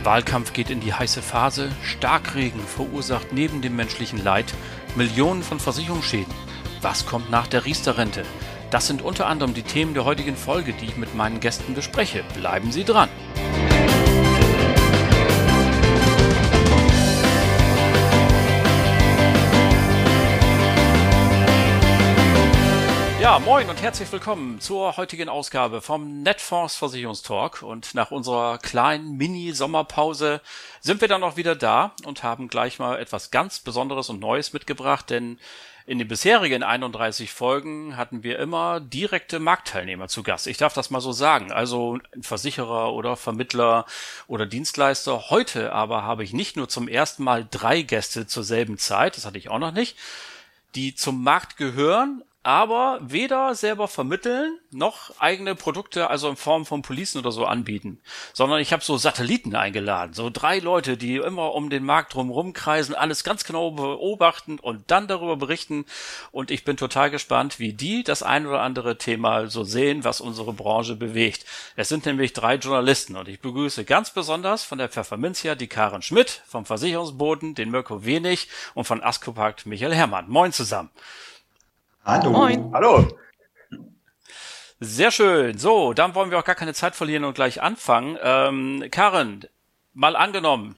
Der Wahlkampf geht in die heiße Phase. Starkregen verursacht neben dem menschlichen Leid Millionen von Versicherungsschäden. Was kommt nach der Riester-Rente? Das sind unter anderem die Themen der heutigen Folge, die ich mit meinen Gästen bespreche. Bleiben Sie dran! Ja, moin und herzlich willkommen zur heutigen Ausgabe vom Netfonds Versicherungstalk. Und nach unserer kleinen Mini-Sommerpause sind wir dann auch wieder da und haben gleich mal etwas ganz Besonderes und Neues mitgebracht, denn in den bisherigen 31 Folgen hatten wir immer direkte Marktteilnehmer zu Gast. Ich darf das mal so sagen. Also ein Versicherer oder Vermittler oder Dienstleister. Heute aber habe ich nicht nur zum ersten Mal drei Gäste zur selben Zeit, das hatte ich auch noch nicht, die zum Markt gehören, aber weder selber vermitteln noch eigene Produkte, also in Form von Policen oder so anbieten, sondern ich habe so Satelliten eingeladen, so drei Leute, die immer um den Markt drumherum kreisen, alles ganz genau beobachten und dann darüber berichten und ich bin total gespannt, wie die das ein oder andere Thema so sehen, was unsere Branche bewegt. Es sind nämlich drei Journalisten und ich begrüße ganz besonders von der Pfefferminzia die Karen Schmidt, vom Versicherungsboden den Mirko Wenig und von Askopakt Michael Herrmann. Moin zusammen. Hallo. Moin. Hallo. Sehr schön. So, dann wollen wir auch gar keine Zeit verlieren und gleich anfangen. Ähm, Karen, mal angenommen,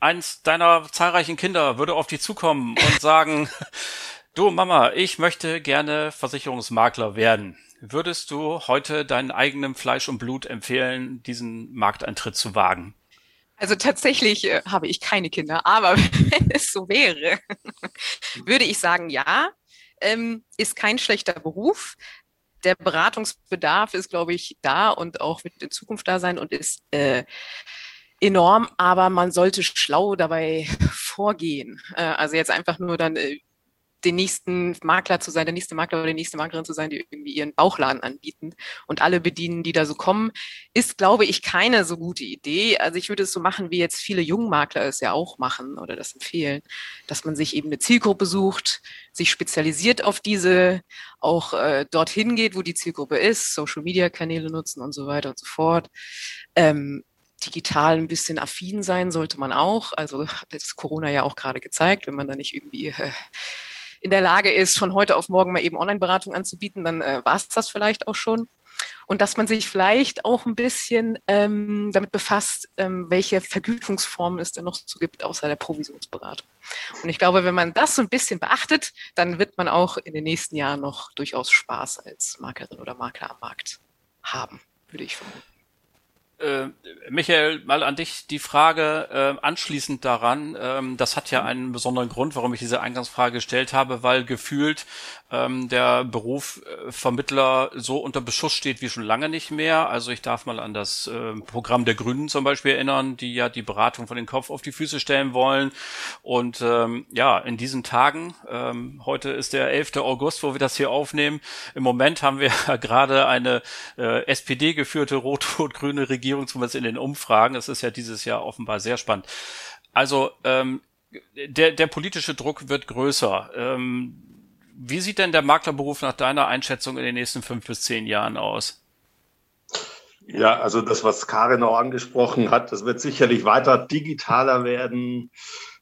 eins deiner zahlreichen Kinder würde auf dich zukommen und sagen, du Mama, ich möchte gerne Versicherungsmakler werden. Würdest du heute deinem eigenen Fleisch und Blut empfehlen, diesen Markteintritt zu wagen? Also tatsächlich äh, habe ich keine Kinder, aber wenn es so wäre, würde ich sagen, ja, ähm, ist kein schlechter Beruf. Der Beratungsbedarf ist, glaube ich, da und auch wird in Zukunft da sein und ist äh, enorm, aber man sollte schlau dabei vorgehen. Äh, also jetzt einfach nur dann äh, den nächsten Makler zu sein, der nächste Makler oder die nächste Maklerin zu sein, die irgendwie ihren Bauchladen anbieten und alle bedienen, die da so kommen, ist, glaube ich, keine so gute Idee. Also ich würde es so machen, wie jetzt viele Jungmakler es ja auch machen oder das empfehlen, dass man sich eben eine Zielgruppe sucht, sich spezialisiert auf diese, auch äh, dorthin geht, wo die Zielgruppe ist, Social-Media-Kanäle nutzen und so weiter und so fort. Ähm, digital ein bisschen affin sein sollte man auch. Also hat das Corona ja auch gerade gezeigt, wenn man da nicht irgendwie äh, in der Lage ist, von heute auf morgen mal eben Online-Beratung anzubieten, dann äh, war es das vielleicht auch schon. Und dass man sich vielleicht auch ein bisschen ähm, damit befasst, ähm, welche Vergütungsformen es denn noch so gibt, außer der Provisionsberatung. Und ich glaube, wenn man das so ein bisschen beachtet, dann wird man auch in den nächsten Jahren noch durchaus Spaß als Maklerin oder Makler am Markt haben, würde ich vermuten. Äh, Michael, mal an dich die Frage äh, anschließend daran. Ähm, das hat ja einen besonderen Grund, warum ich diese Eingangsfrage gestellt habe, weil gefühlt ähm, der Beruf äh, Vermittler so unter Beschuss steht wie schon lange nicht mehr. Also ich darf mal an das äh, Programm der Grünen zum Beispiel erinnern, die ja die Beratung von den Kopf auf die Füße stellen wollen. Und ähm, ja, in diesen Tagen, ähm, heute ist der 11. August, wo wir das hier aufnehmen. Im Moment haben wir gerade eine äh, SPD-geführte rot-rot-grüne Regierung, zumindest in den Umfragen. Es ist ja dieses Jahr offenbar sehr spannend. Also ähm, der, der politische Druck wird größer. Ähm, wie sieht denn der Maklerberuf nach deiner Einschätzung in den nächsten fünf bis zehn Jahren aus? Ja, also das, was Karin auch angesprochen hat, das wird sicherlich weiter digitaler werden.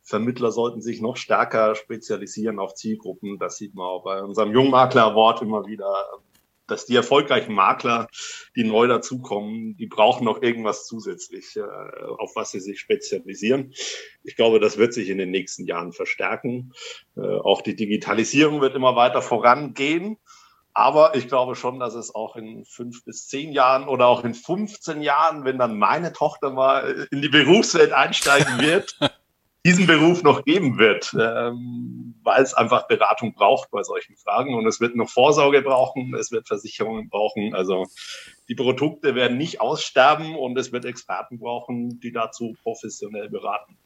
Vermittler sollten sich noch stärker spezialisieren auf Zielgruppen. Das sieht man auch bei unserem Jungmakler Award immer wieder dass die erfolgreichen Makler, die neu dazukommen, die brauchen noch irgendwas zusätzlich, äh, auf was sie sich spezialisieren. Ich glaube, das wird sich in den nächsten Jahren verstärken. Äh, auch die Digitalisierung wird immer weiter vorangehen. Aber ich glaube schon, dass es auch in fünf bis zehn Jahren oder auch in 15 Jahren, wenn dann meine Tochter mal in die Berufswelt einsteigen wird, diesen Beruf noch geben wird, ähm, weil es einfach Beratung braucht bei solchen Fragen. Und es wird noch Vorsorge brauchen, es wird Versicherungen brauchen. Also die Produkte werden nicht aussterben und es wird Experten brauchen, die dazu professionell beraten.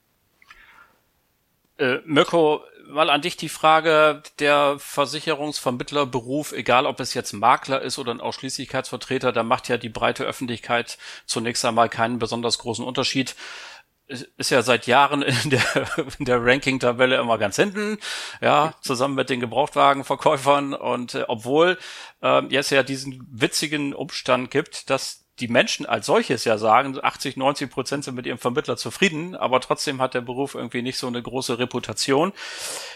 Äh, Mirko, mal an dich die Frage, der Versicherungsvermittlerberuf, egal ob es jetzt Makler ist oder ein Ausschließlichkeitsvertreter, da macht ja die breite Öffentlichkeit zunächst einmal keinen besonders großen Unterschied ist ja seit Jahren in der, in der Ranking-Tabelle immer ganz hinten, ja, zusammen mit den Gebrauchtwagenverkäufern und äh, obwohl äh, jetzt ja diesen witzigen Umstand gibt, dass die Menschen als solches ja sagen, 80, 90 Prozent sind mit ihrem Vermittler zufrieden, aber trotzdem hat der Beruf irgendwie nicht so eine große Reputation.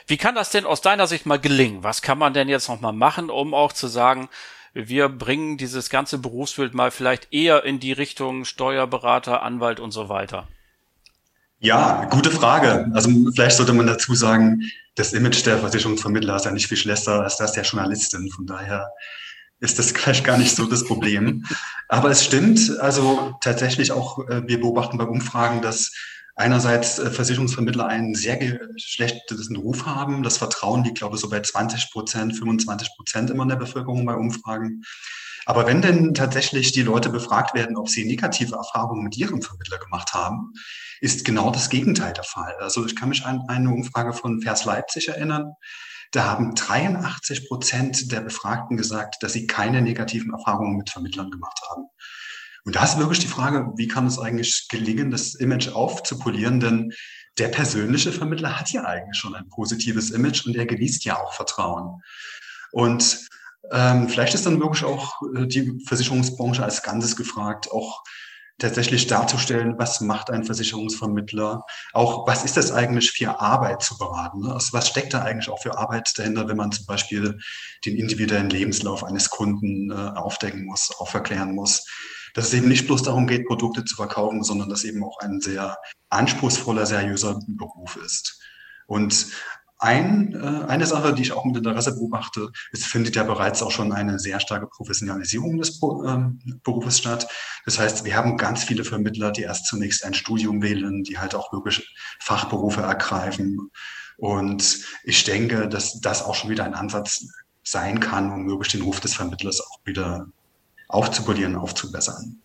Wie kann das denn aus deiner Sicht mal gelingen? Was kann man denn jetzt noch mal machen, um auch zu sagen, wir bringen dieses ganze Berufsbild mal vielleicht eher in die Richtung Steuerberater, Anwalt und so weiter? Ja, gute Frage. Also vielleicht sollte man dazu sagen, das Image der Versicherungsvermittler ist ja nicht viel schlechter als das der Journalistin. Von daher ist das gleich gar nicht so das Problem. Aber es stimmt, also tatsächlich auch, äh, wir beobachten bei Umfragen, dass einerseits äh, Versicherungsvermittler einen sehr schlechten Ruf haben. Das Vertrauen liegt, glaube ich, so bei 20 Prozent, 25 Prozent immer in der Bevölkerung bei Umfragen. Aber wenn denn tatsächlich die Leute befragt werden, ob sie negative Erfahrungen mit ihrem Vermittler gemacht haben, ist genau das Gegenteil der Fall. Also ich kann mich an eine Umfrage von Vers Leipzig erinnern. Da haben 83 Prozent der Befragten gesagt, dass sie keine negativen Erfahrungen mit Vermittlern gemacht haben. Und da ist wirklich die Frage, wie kann es eigentlich gelingen, das Image aufzupolieren? Denn der persönliche Vermittler hat ja eigentlich schon ein positives Image und er genießt ja auch Vertrauen. Und ähm, vielleicht ist dann wirklich auch äh, die Versicherungsbranche als Ganzes gefragt, auch tatsächlich darzustellen, was macht ein Versicherungsvermittler, auch was ist das eigentlich für Arbeit zu beraten, ne? also was steckt da eigentlich auch für Arbeit dahinter, wenn man zum Beispiel den individuellen Lebenslauf eines Kunden äh, aufdecken muss, auch verklären muss, dass es eben nicht bloß darum geht, Produkte zu verkaufen, sondern dass eben auch ein sehr anspruchsvoller, seriöser Beruf ist. Und ein, äh, eine Sache, die ich auch mit Interesse beobachte, es findet ja bereits auch schon eine sehr starke Professionalisierung des ähm, Berufes statt. Das heißt, wir haben ganz viele Vermittler, die erst zunächst ein Studium wählen, die halt auch wirklich Fachberufe ergreifen. Und ich denke, dass das auch schon wieder ein Ansatz sein kann, um wirklich den Ruf des Vermittlers auch wieder aufzupolieren, aufzubessern.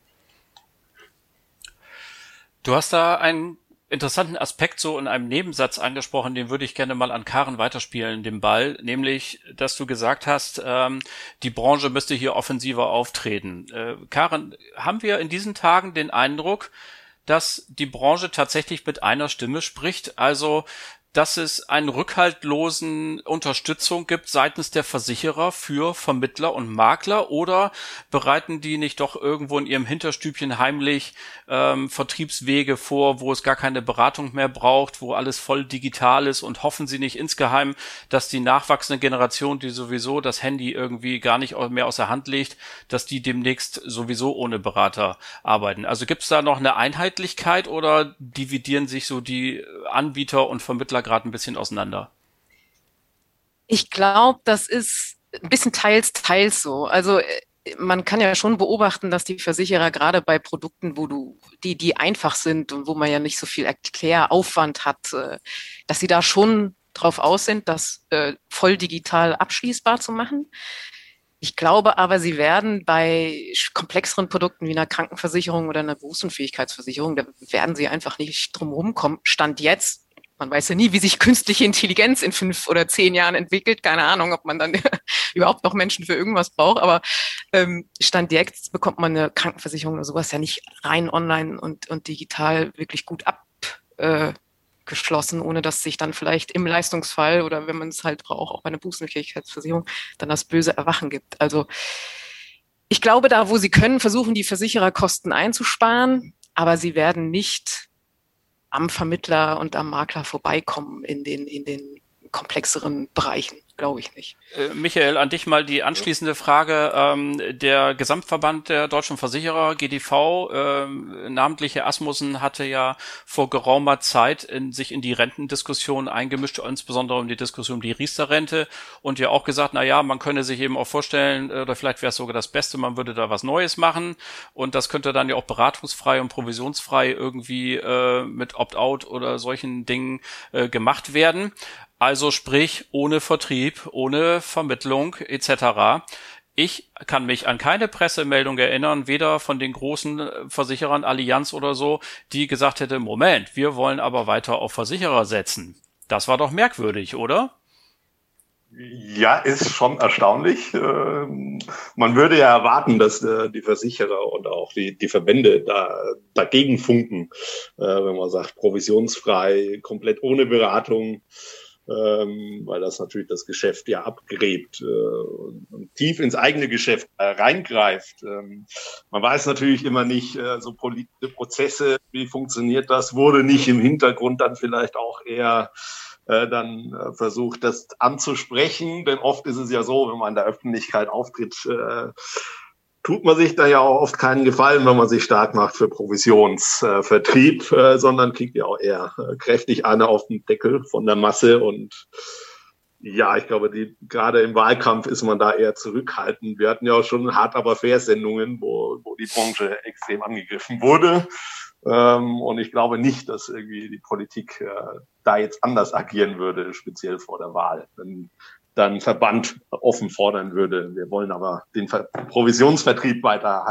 Du hast da einen interessanten Aspekt so in einem Nebensatz angesprochen, den würde ich gerne mal an Karen weiterspielen, den Ball, nämlich, dass du gesagt hast, ähm, die Branche müsste hier offensiver auftreten. Äh, Karen, haben wir in diesen Tagen den Eindruck, dass die Branche tatsächlich mit einer Stimme spricht? Also dass es eine rückhaltlosen Unterstützung gibt seitens der Versicherer für Vermittler und Makler oder bereiten die nicht doch irgendwo in ihrem Hinterstübchen heimlich ähm, Vertriebswege vor, wo es gar keine Beratung mehr braucht, wo alles voll digital ist und hoffen sie nicht insgeheim, dass die nachwachsende Generation, die sowieso das Handy irgendwie gar nicht mehr aus der Hand legt, dass die demnächst sowieso ohne Berater arbeiten. Also gibt es da noch eine Einheitlichkeit oder dividieren sich so die Anbieter und Vermittler gerade ein bisschen auseinander? Ich glaube, das ist ein bisschen teils, teils so. Also äh, man kann ja schon beobachten, dass die Versicherer gerade bei Produkten, wo du, die, die einfach sind und wo man ja nicht so viel Erkläraufwand hat, äh, dass sie da schon drauf aus sind, das äh, voll digital abschließbar zu machen. Ich glaube aber, sie werden bei komplexeren Produkten wie einer Krankenversicherung oder einer Berufsunfähigkeitsversicherung, da werden sie einfach nicht drum kommen. Stand jetzt man weiß ja nie, wie sich künstliche Intelligenz in fünf oder zehn Jahren entwickelt. Keine Ahnung, ob man dann überhaupt noch Menschen für irgendwas braucht. Aber ähm, Stand jetzt bekommt man eine Krankenversicherung oder sowas ja nicht rein online und, und digital wirklich gut abgeschlossen, äh, ohne dass sich dann vielleicht im Leistungsfall oder wenn man es halt braucht, auch bei einer Bußenfähigkeitsversicherung, dann das böse Erwachen gibt. Also ich glaube, da, wo sie können, versuchen die Versicherer Kosten einzusparen, aber sie werden nicht am Vermittler und am Makler vorbeikommen in den, in den komplexeren Bereichen glaube ich nicht. Äh, Michael, an dich mal die anschließende Frage. Ähm, der Gesamtverband der deutschen Versicherer, GDV, ähm, namentliche Asmussen, hatte ja vor geraumer Zeit in, sich in die Rentendiskussion eingemischt, insbesondere um die Diskussion um die Riester-Rente und ja auch gesagt, na ja, man könne sich eben auch vorstellen, äh, oder vielleicht wäre es sogar das Beste, man würde da was Neues machen und das könnte dann ja auch beratungsfrei und provisionsfrei irgendwie äh, mit Opt-out oder solchen Dingen äh, gemacht werden. Also sprich ohne Vertrieb, ohne Vermittlung etc. ich kann mich an keine Pressemeldung erinnern, weder von den großen äh, Versicherern Allianz oder so, die gesagt hätte, Moment, wir wollen aber weiter auf Versicherer setzen. Das war doch merkwürdig, oder? Ja, ist schon erstaunlich. Ähm, man würde ja erwarten, dass äh, die Versicherer und auch die, die Verbände da dagegen funken, äh, wenn man sagt, provisionsfrei, komplett ohne Beratung, ähm, weil das natürlich das Geschäft ja abgräbt äh, und tief ins eigene Geschäft reingreift. Ähm, man weiß natürlich immer nicht, so politische Prozesse, wie funktioniert das, wurde nicht im Hintergrund dann vielleicht auch eher äh, dann äh, versucht, das anzusprechen. Denn oft ist es ja so, wenn man in der Öffentlichkeit auftritt, äh, tut man sich da ja auch oft keinen Gefallen, wenn man sich stark macht für Provisionsvertrieb, äh, sondern kriegt ja auch eher äh, kräftig eine auf den Deckel von der Masse und ja, ich glaube, die, gerade im Wahlkampf ist man da eher zurückhaltend. Wir hatten ja auch schon hart aber fair Sendungen, wo, wo die Branche extrem angegriffen wurde. Ähm, und ich glaube nicht, dass irgendwie die Politik äh, da jetzt anders agieren würde, speziell vor der Wahl. Wenn dann Verband offen fordern würde. Wir wollen aber den Ver Provisionsvertrieb weiter.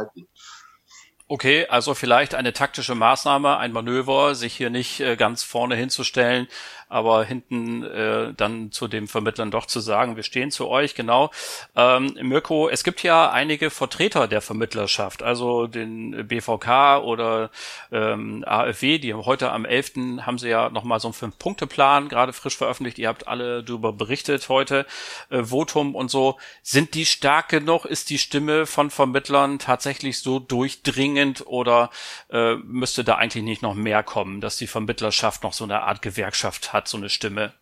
Okay, also vielleicht eine taktische Maßnahme, ein Manöver, sich hier nicht äh, ganz vorne hinzustellen, aber hinten äh, dann zu dem Vermittlern doch zu sagen, wir stehen zu euch, genau. Ähm, Mirko, es gibt ja einige Vertreter der Vermittlerschaft, also den BVK oder ähm, AfW, die heute am 11. haben sie ja nochmal so einen Fünf-Punkte-Plan gerade frisch veröffentlicht, ihr habt alle darüber berichtet heute, äh, Votum und so. Sind die stark genug? Ist die Stimme von Vermittlern tatsächlich so durchdringend oder äh, müsste da eigentlich nicht noch mehr kommen, dass die Vermittlerschaft noch so eine Art Gewerkschaft hat? Hat, so eine Stimme?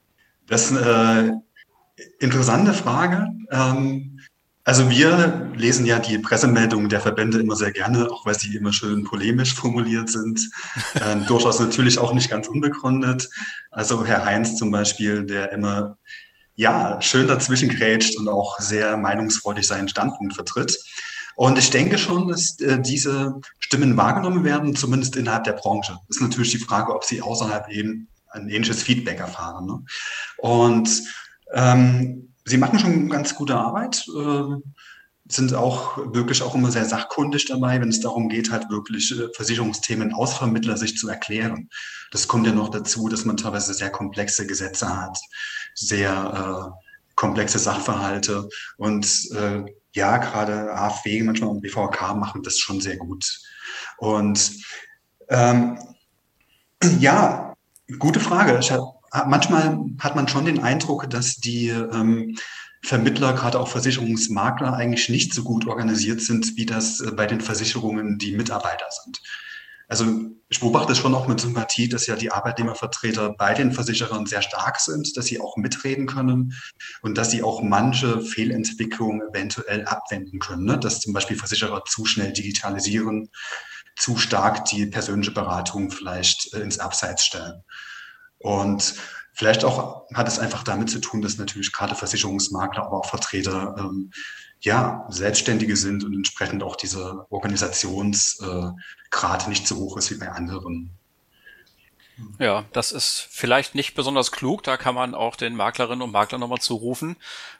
Das ist eine äh, interessante Frage. Ähm, also wir lesen ja die Pressemeldungen der Verbände immer sehr gerne, auch weil sie immer schön polemisch formuliert sind. Ähm, durchaus natürlich auch nicht ganz unbegründet. Also Herr Heinz zum Beispiel, der immer ja schön dazwischen grätscht und auch sehr meinungsfreudig seinen Standpunkt vertritt. Und ich denke schon, dass äh, diese Stimmen wahrgenommen werden, zumindest innerhalb der Branche. Ist natürlich die Frage, ob sie außerhalb eben ein ähnliches Feedback erfahren. Ne? Und ähm, sie machen schon ganz gute Arbeit, äh, sind auch wirklich auch immer sehr sachkundig dabei, wenn es darum geht, halt wirklich äh, Versicherungsthemen aus Vermittler sich zu erklären. Das kommt ja noch dazu, dass man teilweise sehr komplexe Gesetze hat, sehr äh, komplexe Sachverhalte und äh, ja, gerade AfW, manchmal und BVK machen das schon sehr gut. Und ähm, ja, Gute Frage. Manchmal hat man schon den Eindruck, dass die ähm, Vermittler, gerade auch Versicherungsmakler, eigentlich nicht so gut organisiert sind, wie das äh, bei den Versicherungen die Mitarbeiter sind. Also ich beobachte schon auch mit Sympathie, dass ja die Arbeitnehmervertreter bei den Versicherern sehr stark sind, dass sie auch mitreden können und dass sie auch manche Fehlentwicklungen eventuell abwenden können. Ne? Dass zum Beispiel Versicherer zu schnell digitalisieren, zu stark die persönliche Beratung vielleicht äh, ins Abseits stellen. Und vielleicht auch hat es einfach damit zu tun, dass natürlich gerade Versicherungsmakler, aber auch Vertreter ähm, ja Selbstständige sind und entsprechend auch dieser Organisationsgrad äh, nicht so hoch ist wie bei anderen. Ja, das ist vielleicht nicht besonders klug. Da kann man auch den Maklerinnen und Maklern nochmal zurufen.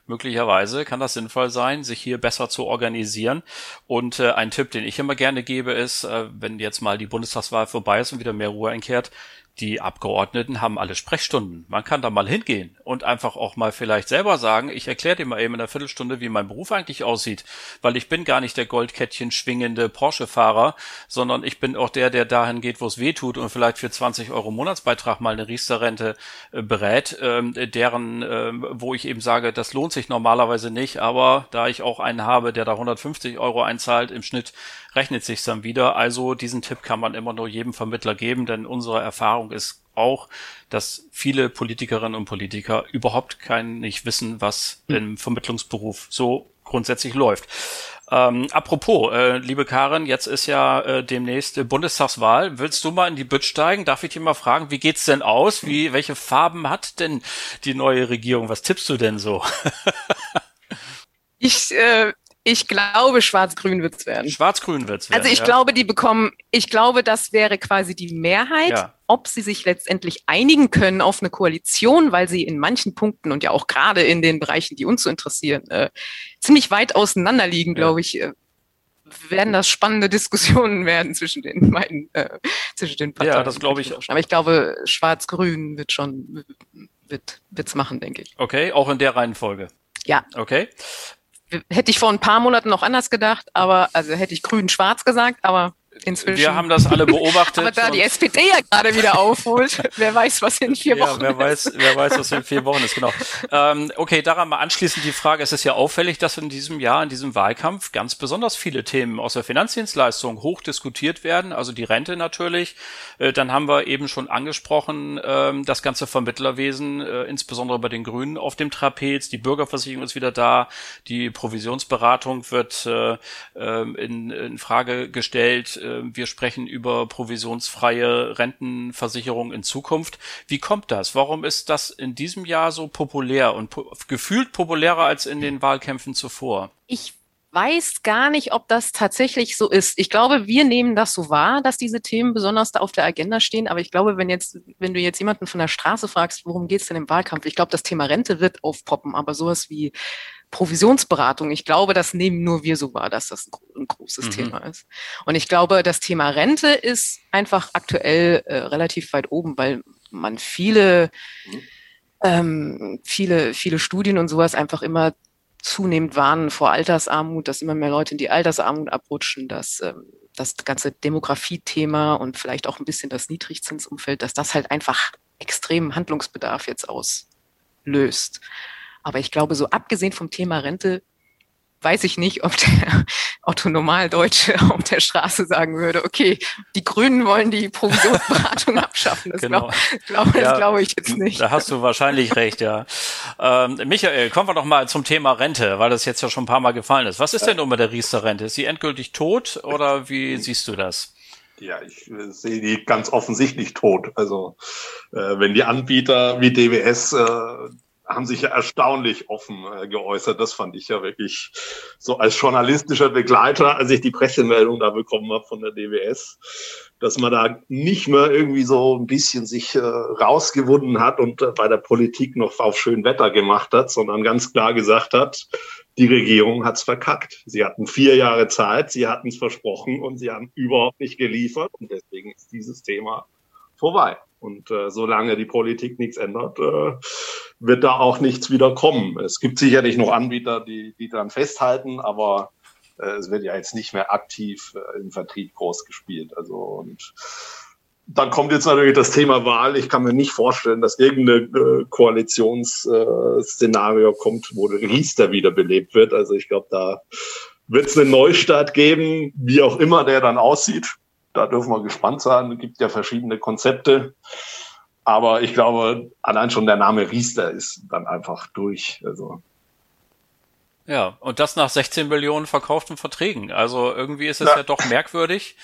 Möglicherweise kann das sinnvoll sein, sich hier besser zu organisieren. Und äh, ein Tipp, den ich immer gerne gebe, ist, äh, wenn jetzt mal die Bundestagswahl vorbei ist und wieder mehr Ruhe einkehrt, die Abgeordneten haben alle Sprechstunden. Man kann da mal hingehen und einfach auch mal vielleicht selber sagen, ich erkläre dir mal eben in einer Viertelstunde, wie mein Beruf eigentlich aussieht, weil ich bin gar nicht der Goldkettchen schwingende Porsche-Fahrer, sondern ich bin auch der, der dahin geht, wo es weh tut und vielleicht für 20 Euro Monatsbeitrag mal eine Riester-Rente äh, berät, ähm, deren, äh, wo ich eben sage, das lohnt sich normalerweise nicht, aber da ich auch einen habe, der da 150 Euro einzahlt im Schnitt, rechnet sich dann wieder. Also diesen Tipp kann man immer nur jedem Vermittler geben, denn unsere Erfahrung ist auch, dass viele Politikerinnen und Politiker überhaupt kein nicht wissen, was hm. im Vermittlungsberuf so grundsätzlich läuft. Ähm, apropos, äh, liebe Karin, jetzt ist ja äh, demnächst äh, Bundestagswahl. Willst du mal in die Bütt steigen? Darf ich dich mal fragen, wie geht's denn aus? Wie, welche Farben hat denn die neue Regierung? Was tippst du denn so? ich äh, Ich glaube, schwarz-grün wird es werden. Schwarz-grün wird es werden. Also ich ja. glaube, die bekommen, ich glaube, das wäre quasi die Mehrheit. Ja. Ob sie sich letztendlich einigen können auf eine Koalition, weil sie in manchen Punkten und ja auch gerade in den Bereichen, die uns so interessieren, äh, ziemlich weit auseinander liegen, glaube ich, äh, werden das spannende Diskussionen werden zwischen den beiden, äh, zwischen den Parteien. Ja, das glaube ich. Aber ich glaube, Schwarz-Grün wird schon, wird, wird's machen, denke ich. Okay, auch in der Reihenfolge. Ja. Okay hätte ich vor ein paar Monaten noch anders gedacht, aber also hätte ich grün-schwarz gesagt, aber inzwischen. Wir haben das alle beobachtet. Aber da die SPD ja gerade wieder aufholt, wer weiß, was in vier Wochen ja, wer ist. Weiß, wer weiß, was in vier Wochen ist, genau. Ähm, okay, daran mal anschließend die Frage, es ist ja auffällig, dass in diesem Jahr, in diesem Wahlkampf ganz besonders viele Themen aus der Finanzdienstleistung hoch diskutiert werden, also die Rente natürlich. Äh, dann haben wir eben schon angesprochen, äh, das ganze Vermittlerwesen, äh, insbesondere bei den Grünen auf dem Trapez. Die Bürgerversicherung ist wieder da, die Provisionsberatung wird äh, ähm, in, in Frage gestellt ähm, wir sprechen über provisionsfreie Rentenversicherung in Zukunft. Wie kommt das? Warum ist das in diesem Jahr so populär und po gefühlt populärer als in den Wahlkämpfen zuvor? Ich weiß gar nicht, ob das tatsächlich so ist. Ich glaube, wir nehmen das so wahr, dass diese Themen besonders da auf der Agenda stehen. Aber ich glaube, wenn jetzt, wenn du jetzt jemanden von der Straße fragst, worum geht es denn im Wahlkampf? Ich glaube, das Thema Rente wird aufpoppen, aber sowas wie Provisionsberatung. Ich glaube, das nehmen nur wir so wahr, dass das ein, großes mhm. Thema ist. Und ich glaube, das Thema Rente ist einfach aktuell äh, relativ weit oben, weil man viele, ähm, viele, viele Studien und sowas einfach immer zunehmend warnen vor Altersarmut, dass immer mehr Leute in die Altersarmut abrutschen, dass ähm, das ganze Demografiethema und vielleicht auch ein bisschen das Niedrigzinsumfeld, dass das halt einfach extremen Handlungsbedarf jetzt auslöst. Aber ich glaube, so abgesehen vom Thema Rente, weiß ich nicht, ob der Otto Normaldeutsche auf der Straße sagen würde, okay, die Grünen wollen die Provisionsberatung abschaffen. Das genau. glaube glaub, ja, glaub ich jetzt nicht. Da hast du wahrscheinlich recht, ja. Ähm, Michael, kommen wir doch mal zum Thema Rente, weil das jetzt ja schon ein paar Mal gefallen ist. Was ist denn nun mit der Riester-Rente? Ist sie endgültig tot oder wie siehst du das? Ja, ich äh, sehe die ganz offensichtlich tot. Also äh, wenn die Anbieter wie DWS äh, haben sich ja erstaunlich offen äh, geäußert. Das fand ich ja wirklich so als journalistischer Begleiter, als ich die Pressemeldung da bekommen habe von der DWS, dass man da nicht mehr irgendwie so ein bisschen sich äh, rausgewunden hat und äh, bei der Politik noch auf schön Wetter gemacht hat, sondern ganz klar gesagt hat, die Regierung hat's verkackt. Sie hatten vier Jahre Zeit, sie hatten es versprochen und sie haben überhaupt nicht geliefert und deswegen ist dieses Thema vorbei. Und äh, solange die Politik nichts ändert, äh, wird da auch nichts wieder kommen. Es gibt sicherlich noch Anbieter, die, die daran festhalten, aber äh, es wird ja jetzt nicht mehr aktiv äh, im Vertrieb groß gespielt. Also und dann kommt jetzt natürlich das Thema Wahl. Ich kann mir nicht vorstellen, dass irgendein äh, Koalitionsszenario äh, kommt, wo Riester wiederbelebt wird. Also ich glaube, da wird es einen Neustart geben, wie auch immer der dann aussieht da dürfen wir gespannt sein. Es gibt ja verschiedene Konzepte. Aber ich glaube, allein schon der Name Riester ist dann einfach durch. Also. Ja, und das nach 16 Millionen verkauften Verträgen. Also irgendwie ist es ja, ja doch merkwürdig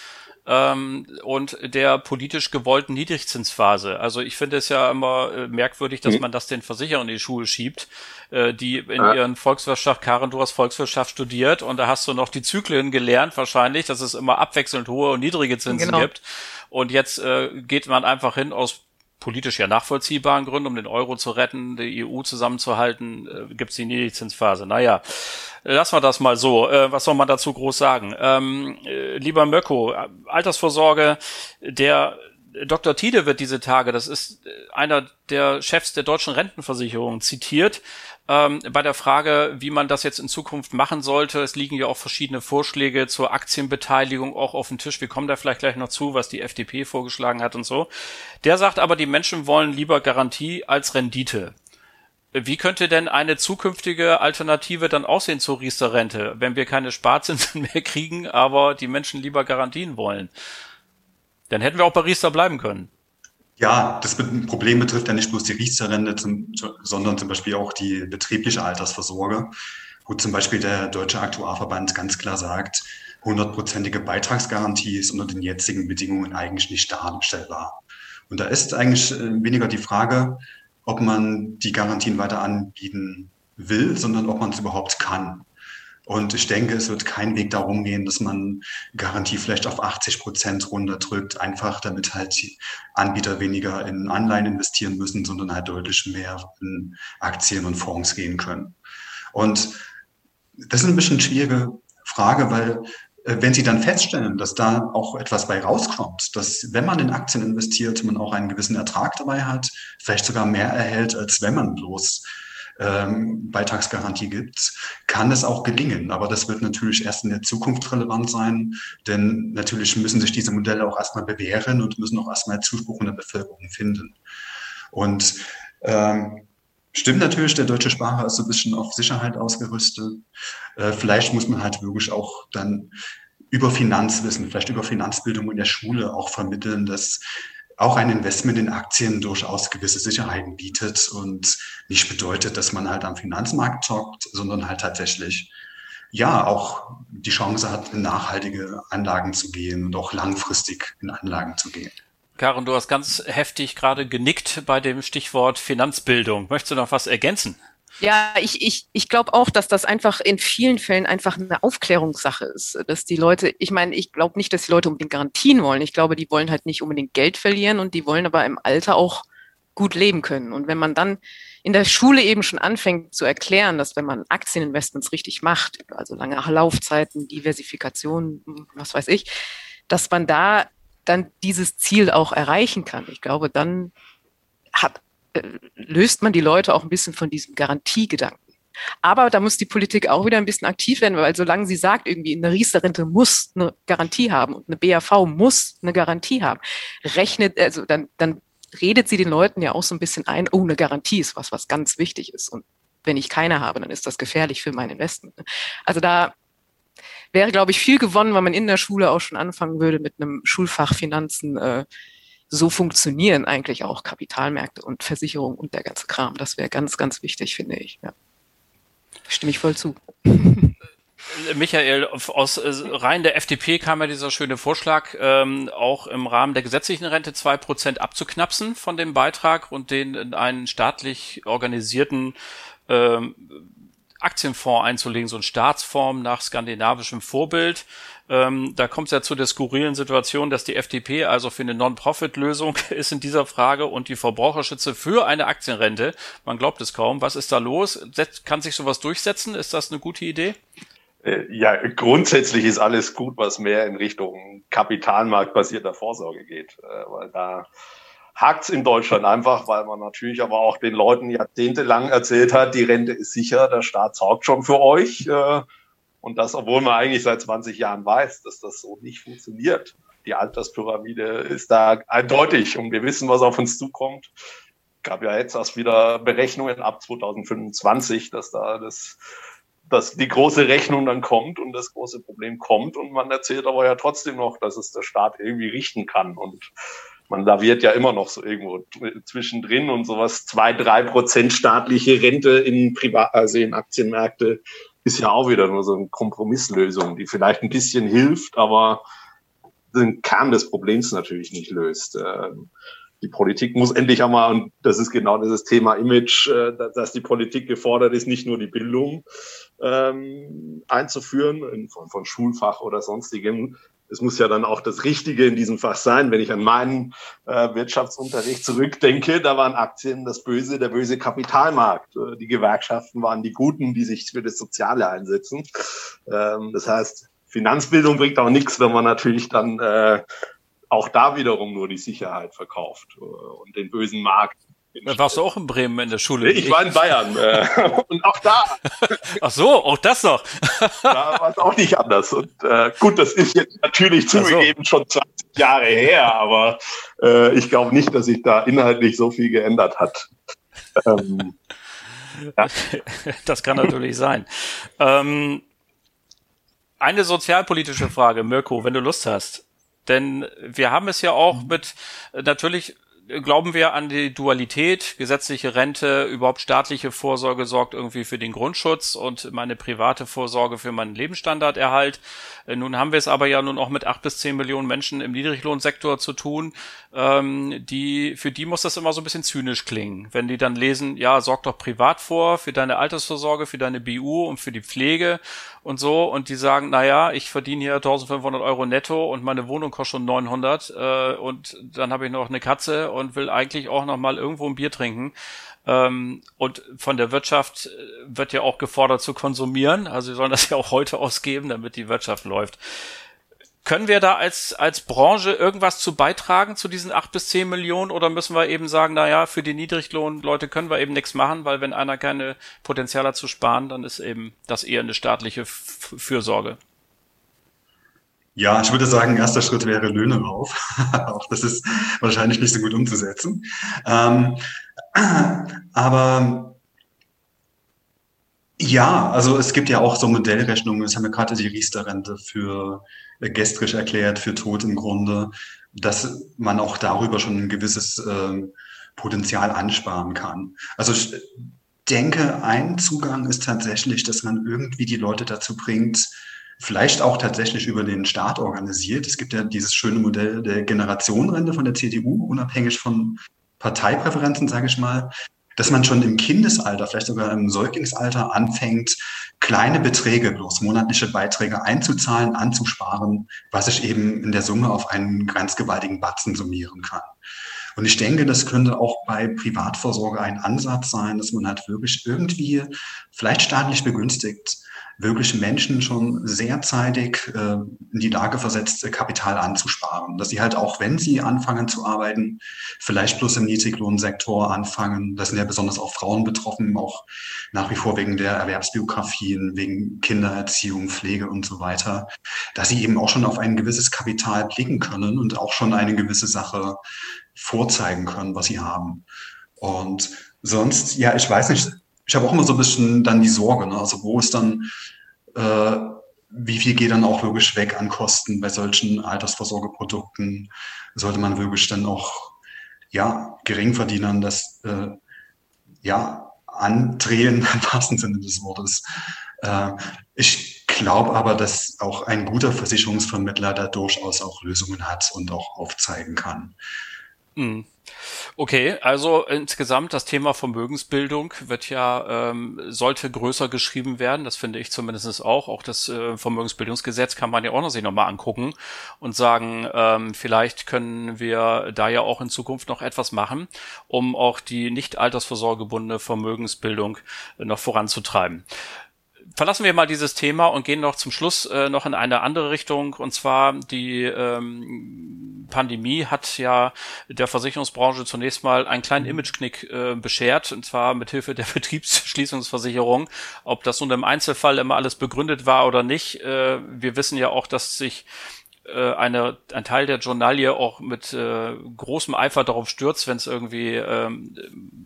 ähm, und der politisch gewollten Niedrigzinsphase. Also ich finde es ja immer äh, merkwürdig, dass mhm. man das den Versicherern in die Schuhe schiebt, äh, die in ja. ihren Volkswirtschaft, Karen, du hast Volkswirtschaft studiert und da hast du noch die Zyklen gelernt wahrscheinlich, dass es immer abwechselnd hohe und niedrige Zinsen genau. gibt. Und jetzt äh, geht man einfach hin aus politisch ja nachvollziehbaren Gründen, um den Euro zu retten, die EU zusammenzuhalten, äh, gibt es die Niedrigzinsphase. Naja, lassen wir das mal so. Äh, was soll man dazu groß sagen? Ähm, äh, lieber Möcko, Altersvorsorge, der Dr. Tiede wird diese Tage, das ist äh, einer der Chefs der deutschen Rentenversicherung, zitiert ähm, bei der Frage, wie man das jetzt in Zukunft machen sollte. Es liegen ja auch verschiedene Vorschläge zur Aktienbeteiligung auch auf dem Tisch. Wir kommen da vielleicht gleich noch zu, was die FDP vorgeschlagen hat und so. Der sagt aber, die Menschen wollen lieber Garantie als Rendite. Wie könnte denn eine zukünftige Alternative dann aussehen zur Riester-Rente, wenn wir keine Sparzinsen mehr kriegen, aber die Menschen lieber Garantien wollen? Dann hätten wir auch bei Riester bleiben können. Ja, das Problem betrifft ja nicht bloß die Riester-Rente, sondern zum Beispiel auch die betriebliche Altersvorsorge, wo zum Beispiel der Deutsche Aktuarverband ganz klar sagt, hundertprozentige Beitragsgarantie ist unter den jetzigen Bedingungen eigentlich nicht darstellbar. Und da ist eigentlich äh, weniger die Frage, ob man die Garantien weiter anbieten will, sondern ob man es überhaupt kann. Und ich denke, es wird kein Weg darum gehen, dass man Garantie vielleicht auf 80 Prozent runterdrückt, einfach damit halt die Anbieter weniger in Anleihen investieren müssen, sondern halt deutlich mehr in Aktien und Fonds gehen können. Und das ist ein bisschen schwierige Frage, weil äh, wenn Sie dann feststellen, dass da auch etwas bei rauskommt, dass wenn man in Aktien investiert, man auch einen gewissen Ertrag dabei hat, vielleicht sogar mehr erhält, als wenn man bloß ähm, Beitragsgarantie gibt, kann es auch gelingen. Aber das wird natürlich erst in der Zukunft relevant sein, denn natürlich müssen sich diese Modelle auch erstmal bewähren und müssen auch erstmal Zuspruch in der Bevölkerung finden. Und ähm, Stimmt natürlich, der deutsche Sparer ist so ein bisschen auf Sicherheit ausgerüstet. Äh, vielleicht muss man halt wirklich auch dann über Finanzwissen, vielleicht über Finanzbildung in der Schule auch vermitteln, dass auch ein Investment in Aktien durchaus gewisse Sicherheiten bietet und nicht bedeutet, dass man halt am Finanzmarkt zockt, sondern halt tatsächlich ja auch die Chance hat, in nachhaltige Anlagen zu gehen und auch langfristig in Anlagen zu gehen. Karen, du hast ganz heftig gerade genickt bei dem Stichwort Finanzbildung. Möchtest du noch was ergänzen? Ja, ich, ich, ich glaube auch, dass das einfach in vielen Fällen einfach eine Aufklärungssache ist. Dass die Leute, ich meine, ich glaube nicht, dass die Leute unbedingt Garantien wollen. Ich glaube, die wollen halt nicht unbedingt Geld verlieren und die wollen aber im Alter auch gut leben können. Und wenn man dann in der Schule eben schon anfängt zu erklären, dass wenn man Aktieninvestments richtig macht, also lange Laufzeiten, Diversifikation, was weiß ich, dass man da dann dieses Ziel auch erreichen kann. Ich glaube, dann hat, löst man die Leute auch ein bisschen von diesem Garantiegedanken. Aber da muss die Politik auch wieder ein bisschen aktiv werden, weil solange sie sagt, irgendwie eine Riester-Rente muss eine Garantie haben und eine BAV muss eine Garantie haben, rechnet, also dann, dann redet sie den Leuten ja auch so ein bisschen ein, oh, eine Garantie ist was, was ganz wichtig ist. Und wenn ich keine habe, dann ist das gefährlich für mein Investment. Also da wäre, glaube ich, viel gewonnen, wenn man in der Schule auch schon anfangen würde mit einem Schulfach Finanzen. Äh, so funktionieren eigentlich auch Kapitalmärkte und Versicherung und der ganze Kram. Das wäre ganz, ganz wichtig, finde ich. Ja. Stimme ich voll zu. Michael, aus äh, Reihen der FDP kam ja dieser schöne Vorschlag, ähm, auch im Rahmen der gesetzlichen Rente zwei Prozent abzuknapsen von dem Beitrag und den in einen staatlich organisierten ähm, Aktienfonds einzulegen, so ein Staatsform nach skandinavischem Vorbild. Ähm, da kommt es ja zu der skurrilen Situation, dass die FDP also für eine Non-Profit-Lösung ist in dieser Frage und die Verbraucherschütze für eine Aktienrente. Man glaubt es kaum. Was ist da los? Kann sich sowas durchsetzen? Ist das eine gute Idee? Äh, ja, grundsätzlich ist alles gut, was mehr in Richtung kapitalmarktbasierter Vorsorge geht, äh, weil da hakt's in Deutschland einfach, weil man natürlich aber auch den Leuten jahrzehntelang erzählt hat, die Rente ist sicher, der Staat sorgt schon für euch. Äh, und das, obwohl man eigentlich seit 20 Jahren weiß, dass das so nicht funktioniert. Die Alterspyramide ist da eindeutig und wir wissen, was auf uns zukommt. Gab ja jetzt erst wieder Berechnungen ab 2025, dass da das dass die große Rechnung dann kommt und das große Problem kommt und man erzählt aber ja trotzdem noch, dass es der Staat irgendwie richten kann und man laviert ja immer noch so irgendwo zwischendrin und sowas zwei, drei Prozent staatliche Rente in Privat, also in Aktienmärkte ist ja auch wieder nur so eine Kompromisslösung, die vielleicht ein bisschen hilft, aber den Kern des Problems natürlich nicht löst. Ähm, die Politik muss endlich einmal, und das ist genau dieses Thema Image, äh, dass die Politik gefordert ist, nicht nur die Bildung ähm, einzuführen, von Schulfach oder sonstigem, es muss ja dann auch das Richtige in diesem Fach sein. Wenn ich an meinen äh, Wirtschaftsunterricht zurückdenke, da waren Aktien das Böse, der böse Kapitalmarkt. Äh, die Gewerkschaften waren die Guten, die sich für das Soziale einsetzen. Ähm, das heißt, Finanzbildung bringt auch nichts, wenn man natürlich dann äh, auch da wiederum nur die Sicherheit verkauft äh, und den bösen Markt da warst du auch in Bremen in der Schule? Ich war in Bayern. Äh, und auch da. Ach so, auch das noch. da war es auch nicht anders. Und äh, gut, das ist jetzt natürlich zugegeben so. schon 20 Jahre her, aber äh, ich glaube nicht, dass sich da inhaltlich so viel geändert hat. Ähm, ja. Das kann natürlich sein. Ähm, eine sozialpolitische Frage, Mirko, wenn du Lust hast. Denn wir haben es ja auch mit natürlich glauben wir an die Dualität, gesetzliche Rente, überhaupt staatliche Vorsorge sorgt irgendwie für den Grundschutz und meine private Vorsorge für meinen Lebensstandarderhalt. Äh, nun haben wir es aber ja nun auch mit acht bis zehn Millionen Menschen im Niedriglohnsektor zu tun. Ähm, die, für die muss das immer so ein bisschen zynisch klingen, wenn die dann lesen, ja, sorg doch privat vor für deine Altersvorsorge, für deine BU und für die Pflege und so und die sagen, na ja, ich verdiene hier 1500 Euro netto und meine Wohnung kostet schon 900 äh, und dann habe ich noch eine Katze und will eigentlich auch noch mal irgendwo ein Bier trinken. Ähm, und von der Wirtschaft äh, wird ja auch gefordert zu konsumieren. Also wir sollen das ja auch heute ausgeben, damit die Wirtschaft läuft. Können wir da als, als Branche irgendwas zu beitragen zu diesen acht bis zehn Millionen oder müssen wir eben sagen, na ja, für die Niedriglohnleute können wir eben nichts machen, weil wenn einer keine Potenzial hat zu sparen, dann ist eben das eher eine staatliche Fürsorge. Ja, ich würde sagen, erster Schritt wäre Löhne rauf. Auch das ist wahrscheinlich nicht so gut umzusetzen. Ähm, aber ja, also es gibt ja auch so Modellrechnungen. Es haben wir gerade die Riester-Rente für äh, gestrisch erklärt, für tot im Grunde, dass man auch darüber schon ein gewisses äh, Potenzial ansparen kann. Also ich denke, ein Zugang ist tatsächlich, dass man irgendwie die Leute dazu bringt, vielleicht auch tatsächlich über den Staat organisiert. Es gibt ja dieses schöne Modell der Generationenrente von der CDU, unabhängig von Parteipräferenzen, sage ich mal, dass man schon im Kindesalter, vielleicht sogar im Säuglingsalter anfängt, kleine Beträge, bloß monatliche Beiträge einzuzahlen, anzusparen, was sich eben in der Summe auf einen ganz gewaltigen Batzen summieren kann. Und ich denke, das könnte auch bei Privatvorsorge ein Ansatz sein, dass man halt wirklich irgendwie vielleicht staatlich begünstigt wirklich Menschen schon sehr zeitig äh, in die Lage versetzt, Kapital anzusparen. Dass sie halt auch, wenn sie anfangen zu arbeiten, vielleicht bloß im Niedriglohnsektor anfangen. Das sind ja besonders auch Frauen betroffen, auch nach wie vor wegen der Erwerbsbiografien, wegen Kindererziehung, Pflege und so weiter, dass sie eben auch schon auf ein gewisses Kapital blicken können und auch schon eine gewisse Sache vorzeigen können, was sie haben. Und sonst, ja, ich weiß nicht, ich habe auch immer so ein bisschen dann die Sorge, ne? also wo ist dann, äh, wie viel geht dann auch wirklich weg an Kosten bei solchen Altersvorsorgeprodukten? Sollte man wirklich dann auch, ja, Geringverdienern das, äh, ja, andrehen, im wahrsten Sinne des Wortes. Äh, ich glaube aber, dass auch ein guter Versicherungsvermittler da durchaus auch Lösungen hat und auch aufzeigen kann. Mhm. Okay, also insgesamt das Thema Vermögensbildung wird ja, ähm, sollte größer geschrieben werden. Das finde ich zumindest auch. Auch das äh, Vermögensbildungsgesetz kann man ja auch noch sich nochmal angucken und sagen, ähm, vielleicht können wir da ja auch in Zukunft noch etwas machen, um auch die nicht altersvorsorgebundene Vermögensbildung noch voranzutreiben verlassen wir mal dieses Thema und gehen noch zum Schluss äh, noch in eine andere Richtung. Und zwar die ähm, Pandemie hat ja der Versicherungsbranche zunächst mal einen kleinen Imageknick äh, beschert, und zwar mit Hilfe der Betriebsschließungsversicherung. Ob das nun im Einzelfall immer alles begründet war oder nicht, äh, wir wissen ja auch, dass sich äh, eine, ein Teil der Journalie auch mit äh, großem Eifer darauf stürzt, wenn es irgendwie ähm,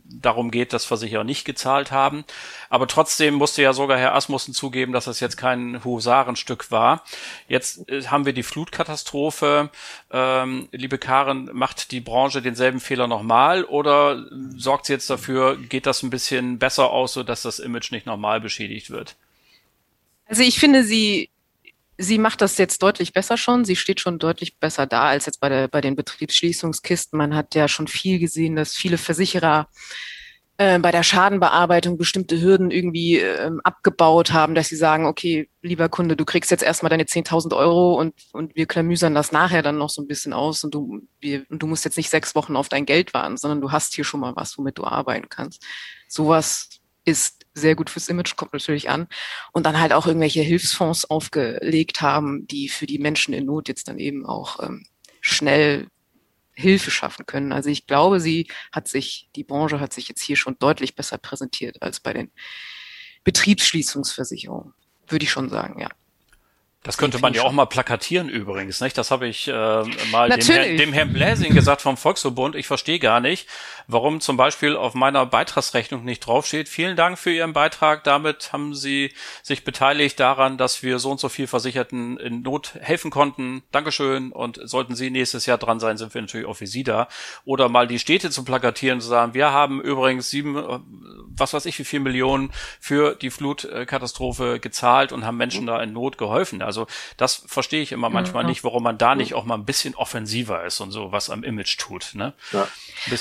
darum geht, dass Versicherer nicht gezahlt haben. Aber trotzdem musste ja sogar Herr Asmussen zugeben, dass das jetzt kein Husarenstück war. Jetzt äh, haben wir die Flutkatastrophe. Ähm, liebe Karen, macht die Branche denselben Fehler nochmal oder sorgt sie jetzt dafür, geht das ein bisschen besser aus, so dass das Image nicht nochmal beschädigt wird? Also ich finde, sie Sie macht das jetzt deutlich besser schon. Sie steht schon deutlich besser da als jetzt bei, der, bei den Betriebsschließungskisten. Man hat ja schon viel gesehen, dass viele Versicherer äh, bei der Schadenbearbeitung bestimmte Hürden irgendwie äh, abgebaut haben, dass sie sagen, okay, lieber Kunde, du kriegst jetzt erstmal deine 10.000 Euro und, und wir klamüsern das nachher dann noch so ein bisschen aus und du, wir, und du musst jetzt nicht sechs Wochen auf dein Geld warten, sondern du hast hier schon mal was, womit du arbeiten kannst. Sowas ist sehr gut fürs Image, kommt natürlich an. Und dann halt auch irgendwelche Hilfsfonds aufgelegt haben, die für die Menschen in Not jetzt dann eben auch ähm, schnell Hilfe schaffen können. Also ich glaube, sie hat sich, die Branche hat sich jetzt hier schon deutlich besser präsentiert als bei den Betriebsschließungsversicherungen. Würde ich schon sagen, ja. Das könnte man ja auch mal plakatieren übrigens, nicht? Das habe ich äh, mal dem, Herr, dem Herrn Bläsing gesagt vom Volksverbund. Ich verstehe gar nicht, warum zum Beispiel auf meiner Beitragsrechnung nicht draufsteht. Vielen Dank für Ihren Beitrag. Damit haben Sie sich beteiligt daran, dass wir so und so viel Versicherten in Not helfen konnten. Dankeschön. Und sollten Sie nächstes Jahr dran sein, sind wir natürlich auch für Sie da. Oder mal die Städte zu plakatieren, zu sagen, wir haben übrigens sieben, äh, was weiß ich, wie viel Millionen für die Flutkatastrophe gezahlt und haben Menschen da in Not geholfen. Also das verstehe ich immer manchmal mhm. nicht, warum man da nicht auch mal ein bisschen offensiver ist und so was am Image tut. Ne? Ja.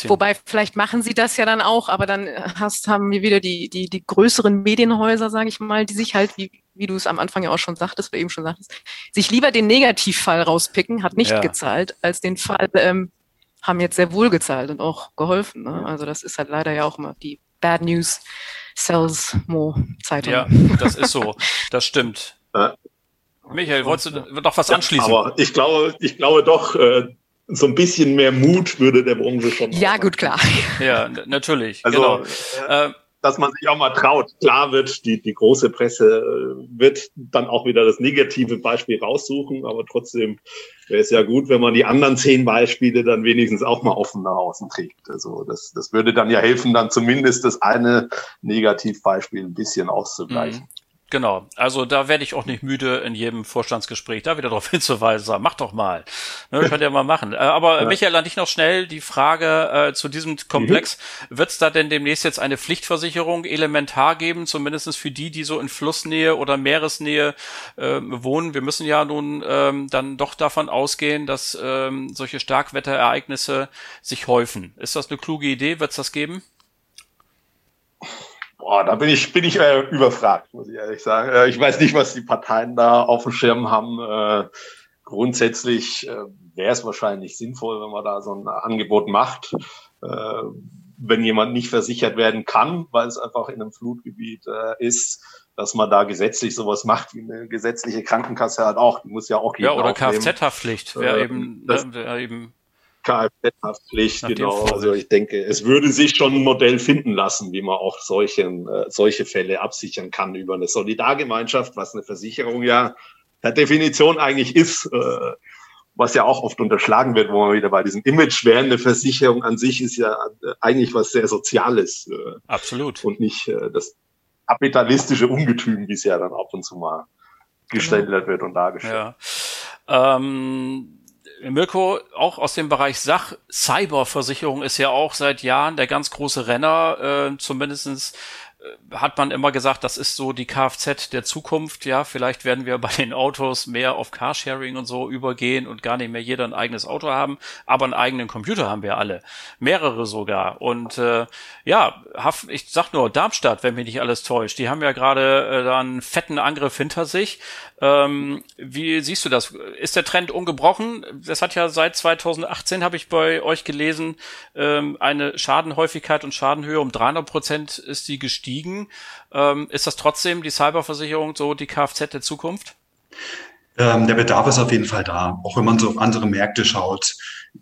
Wobei vielleicht machen sie das ja dann auch, aber dann hast, haben wir wieder die, die, die größeren Medienhäuser, sage ich mal, die sich halt, wie, wie du es am Anfang ja auch schon sagtest, oder eben schon sagtest, sich lieber den Negativfall rauspicken, hat nicht ja. gezahlt, als den Fall, ähm, haben jetzt sehr wohl gezahlt und auch geholfen. Ne? Also das ist halt leider ja auch immer die Bad News Sells More Zeitung. Ja, das ist so. Das stimmt. Michael, wolltest du noch was anschließen? aber ich glaube, ich glaube doch, äh, so ein bisschen mehr Mut würde der Branche schon. Ja, gut, klar. Ja, natürlich. Also, genau. Äh, dass man sich auch mal traut. Klar wird die, die große Presse äh, wird dann auch wieder das negative Beispiel raussuchen, aber trotzdem wäre es ja gut, wenn man die anderen zehn Beispiele dann wenigstens auch mal offen nach außen trägt. Also das, das würde dann ja helfen, dann zumindest das eine Negativbeispiel ein bisschen auszugleichen. Mhm. Genau, also da werde ich auch nicht müde, in jedem Vorstandsgespräch da wieder darauf hinzuweisen, sagen, mach doch mal. Ne, könnt ihr mal machen. Äh, aber ja. Michael, an dich noch schnell die Frage äh, zu diesem Komplex. Mhm. Wird es da denn demnächst jetzt eine Pflichtversicherung elementar geben, zumindestens für die, die so in Flussnähe oder Meeresnähe äh, wohnen? Wir müssen ja nun ähm, dann doch davon ausgehen, dass ähm, solche Starkwetterereignisse sich häufen. Ist das eine kluge Idee? Wird es das geben? Boah, da bin ich, bin ich äh, überfragt, muss ich ehrlich sagen. Äh, ich weiß nicht, was die Parteien da auf dem Schirm haben. Äh, grundsätzlich äh, wäre es wahrscheinlich sinnvoll, wenn man da so ein Angebot macht. Äh, wenn jemand nicht versichert werden kann, weil es einfach in einem Flutgebiet äh, ist, dass man da gesetzlich sowas macht, wie eine gesetzliche Krankenkasse halt auch. Die muss ja auch Ja, oder Kfz-Haftpflicht äh, eben, das, ne, eben Kfz-Haftpflicht, genau. Also ich denke, es würde sich schon ein Modell finden lassen, wie man auch solchen, äh, solche Fälle absichern kann über eine Solidargemeinschaft, was eine Versicherung ja per Definition eigentlich ist, äh, was ja auch oft unterschlagen wird, wo man wieder bei diesem Image wäre. Eine Versicherung an sich ist ja äh, eigentlich was sehr Soziales. Äh, Absolut. Und nicht äh, das kapitalistische Ungetüm, wie es ja dann ab und zu mal gestellt genau. wird und dargestellt. Ja. Ähm Mirko, auch aus dem Bereich Sach, Cyberversicherung ist ja auch seit Jahren der ganz große Renner, äh, zumindestens hat man immer gesagt, das ist so die Kfz der Zukunft. Ja, vielleicht werden wir bei den Autos mehr auf Carsharing und so übergehen und gar nicht mehr jeder ein eigenes Auto haben, aber einen eigenen Computer haben wir alle, mehrere sogar. Und äh, ja, ich sag nur Darmstadt, wenn mich nicht alles täuscht, die haben ja gerade äh, da einen fetten Angriff hinter sich. Ähm, wie siehst du das? Ist der Trend ungebrochen? Das hat ja seit 2018, habe ich bei euch gelesen, ähm, eine Schadenhäufigkeit und Schadenhöhe um 300 Prozent ist die gestiegen. Ähm, ist das trotzdem die Cyberversicherung so die Kfz der Zukunft? Ähm, der Bedarf ist auf jeden Fall da. Auch wenn man so auf andere Märkte schaut,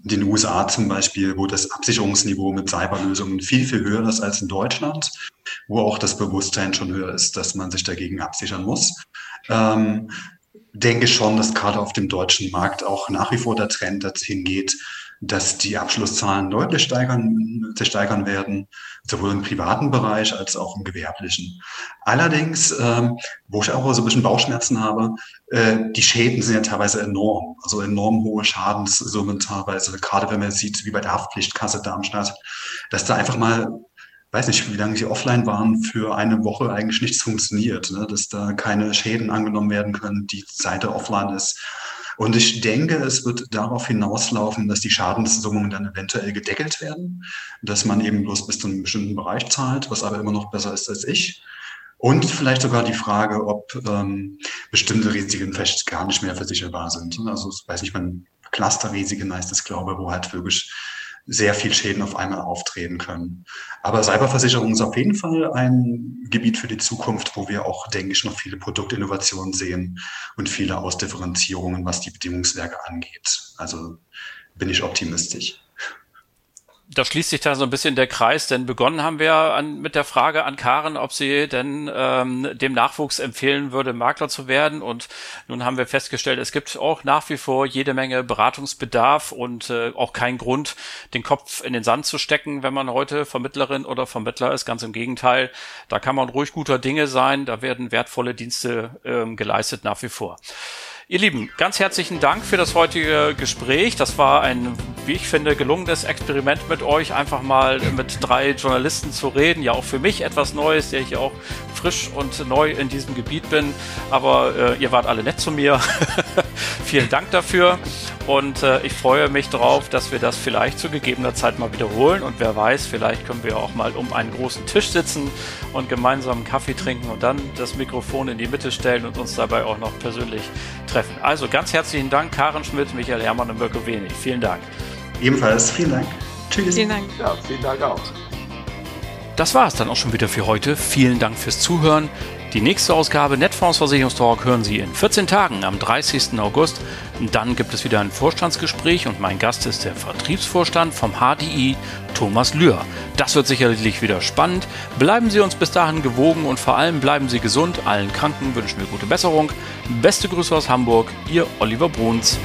in den USA zum Beispiel, wo das Absicherungsniveau mit Cyberlösungen viel, viel höher ist als in Deutschland, wo auch das Bewusstsein schon höher ist, dass man sich dagegen absichern muss ähm, denke schon, dass gerade auf dem deutschen Markt auch nach wie vor der Trend dahin geht, dass die Abschlusszahlen deutlich steigern, sich steigern werden, sowohl im privaten Bereich als auch im gewerblichen. Allerdings, ähm, wo ich auch so ein bisschen Bauchschmerzen habe, äh, die Schäden sind ja teilweise enorm, also enorm hohe Schadenssummen teilweise, gerade wenn man sieht, wie bei der Haftpflichtkasse Darmstadt, dass da einfach mal weiß nicht, wie lange sie offline waren, für eine Woche eigentlich nichts funktioniert, ne? dass da keine Schäden angenommen werden können, die Seite offline ist. Und ich denke, es wird darauf hinauslaufen, dass die Schadenssummungen dann eventuell gedeckelt werden, dass man eben bloß bis zu einem bestimmten Bereich zahlt, was aber immer noch besser ist als ich. Und vielleicht sogar die Frage, ob ähm, bestimmte Risiken vielleicht gar nicht mehr versicherbar sind. Also, weiß nicht, man Clusterrisiken heißt es, glaube ich, wo halt wirklich sehr viel Schäden auf einmal auftreten können. Aber Cyberversicherung ist auf jeden Fall ein Gebiet für die Zukunft, wo wir auch, denke ich, noch viele Produktinnovationen sehen und viele Ausdifferenzierungen, was die Bedingungswerke angeht. Also bin ich optimistisch. Da schließt sich da so ein bisschen der Kreis, denn begonnen haben wir an, mit der Frage an Karen, ob sie denn ähm, dem Nachwuchs empfehlen würde, Makler zu werden. Und nun haben wir festgestellt, es gibt auch nach wie vor jede Menge Beratungsbedarf und äh, auch kein Grund, den Kopf in den Sand zu stecken, wenn man heute Vermittlerin oder Vermittler ist. Ganz im Gegenteil, da kann man ruhig guter Dinge sein, da werden wertvolle Dienste ähm, geleistet nach wie vor. Ihr Lieben, ganz herzlichen Dank für das heutige Gespräch. Das war ein, wie ich finde, gelungenes Experiment mit euch, einfach mal mit drei Journalisten zu reden. Ja, auch für mich etwas Neues, der ich auch frisch und neu in diesem Gebiet bin. Aber äh, ihr wart alle nett zu mir. Vielen Dank dafür. Und äh, ich freue mich darauf, dass wir das vielleicht zu gegebener Zeit mal wiederholen. Und wer weiß, vielleicht können wir auch mal um einen großen Tisch sitzen und gemeinsam einen Kaffee trinken und dann das Mikrofon in die Mitte stellen und uns dabei auch noch persönlich treffen. Also ganz herzlichen Dank, Karen Schmidt, Michael Hermann und Mirko Wenig. Vielen Dank. Ebenfalls, vielen Dank. Tschüss. Vielen Dank. Ja, vielen Dank auch. Das war es dann auch schon wieder für heute. Vielen Dank fürs Zuhören. Die nächste Ausgabe Netfonds Versicherungstalk hören Sie in 14 Tagen am 30. August. Dann gibt es wieder ein Vorstandsgespräch und mein Gast ist der Vertriebsvorstand vom HDI, Thomas Lühr. Das wird sicherlich wieder spannend. Bleiben Sie uns bis dahin gewogen und vor allem bleiben Sie gesund. Allen Kranken wünschen wir gute Besserung. Beste Grüße aus Hamburg, Ihr Oliver Bruns.